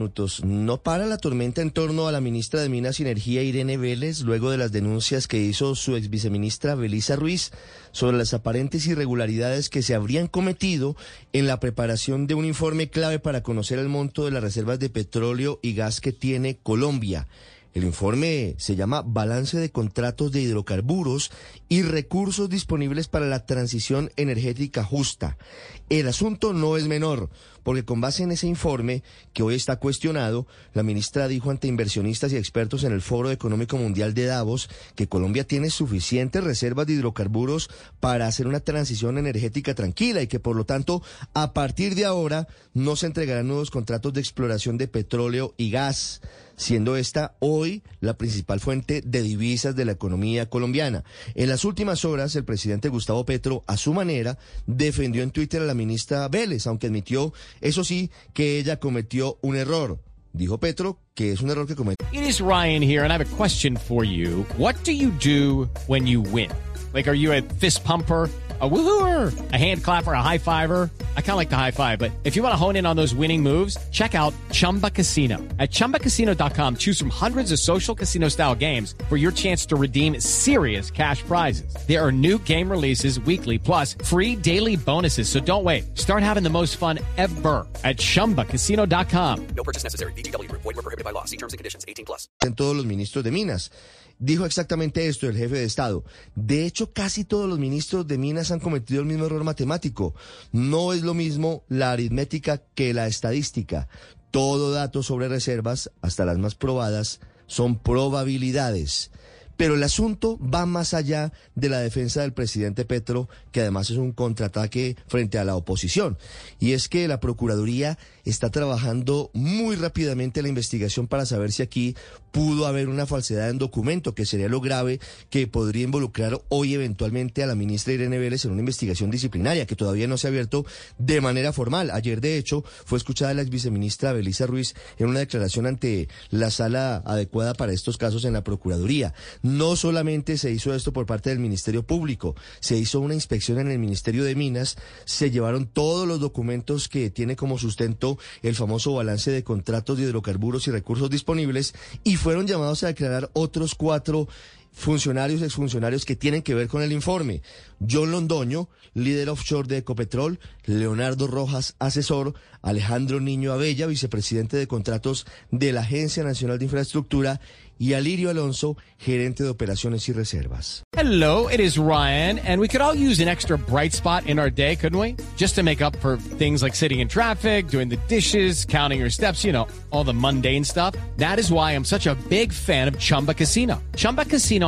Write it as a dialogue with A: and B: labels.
A: Minutos. No para la tormenta en torno a la ministra de Minas y Energía Irene Vélez luego de las denuncias que hizo su ex viceministra Belisa Ruiz sobre las aparentes irregularidades que se habrían cometido en la preparación de un informe clave para conocer el monto de las reservas de petróleo y gas que tiene Colombia. El informe se llama Balance de contratos de hidrocarburos y recursos disponibles para la transición energética justa. El asunto no es menor, porque con base en ese informe, que hoy está cuestionado, la ministra dijo ante inversionistas y expertos en el Foro Económico Mundial de Davos que Colombia tiene suficientes reservas de hidrocarburos para hacer una transición energética tranquila y que por lo tanto, a partir de ahora, no se entregarán nuevos contratos de exploración de petróleo y gas siendo esta hoy la principal fuente de divisas de la economía colombiana. En las últimas horas, el presidente Gustavo Petro, a su manera, defendió en Twitter a la ministra Vélez, aunque admitió, eso sí, que ella cometió un error. Dijo Petro que es un error que cometió.
B: Ryan here, and I have a question for you. What do you do when you win? Like, are you a fist pumper? a a a high fiver. I kind of like the high five, but if you want to hone in on those winning moves, check out Chumba Casino. At ChumbaCasino.com, choose from hundreds of social casino style games for your chance to redeem serious cash prizes. There are new game releases weekly, plus free daily bonuses. So don't wait. Start having the most fun ever at ChumbaCasino.com.
C: No purchase necessary. BGW. Void were prohibited by law. See terms and conditions. 18 plus.
A: en todos los ministros de Minas. Dijo exactamente esto el jefe de Estado. De hecho, casi todos los ministros de Minas han cometido el mismo error matemático. No es lo mismo la aritmética que la estadística. Todo dato sobre reservas, hasta las más probadas, son probabilidades. Pero el asunto va más allá de la defensa del presidente Petro, que además es un contraataque frente a la oposición. Y es que la Procuraduría está trabajando muy rápidamente la investigación para saber si aquí pudo haber una falsedad en documento, que sería lo grave que podría involucrar hoy eventualmente a la ministra Irene Vélez en una investigación disciplinaria que todavía no se ha abierto de manera formal. Ayer, de hecho, fue escuchada la ex viceministra Belisa Ruiz en una declaración ante la sala adecuada para estos casos en la Procuraduría. No solamente se hizo esto por parte del Ministerio Público, se hizo una inspección en el Ministerio de Minas, se llevaron todos los documentos que tiene como sustento el famoso balance de contratos de hidrocarburos y recursos disponibles y fueron llamados a declarar otros cuatro funcionarios, exfuncionarios que tienen que ver con el informe. John Londoño, líder offshore de Ecopetrol, Leonardo Rojas, asesor, Alejandro Niño Abella, vicepresidente de contratos de la Agencia Nacional de Infraestructura, y Alirio Alonso, gerente de operaciones y reservas.
B: Hello, it is Ryan, and we could all use an extra bright spot in our day, couldn't we? Just to make up for things like sitting in traffic, doing the dishes, counting your steps, you know, all the mundane stuff. That is why I'm such a big fan of Chumba Casino. Chumba Casino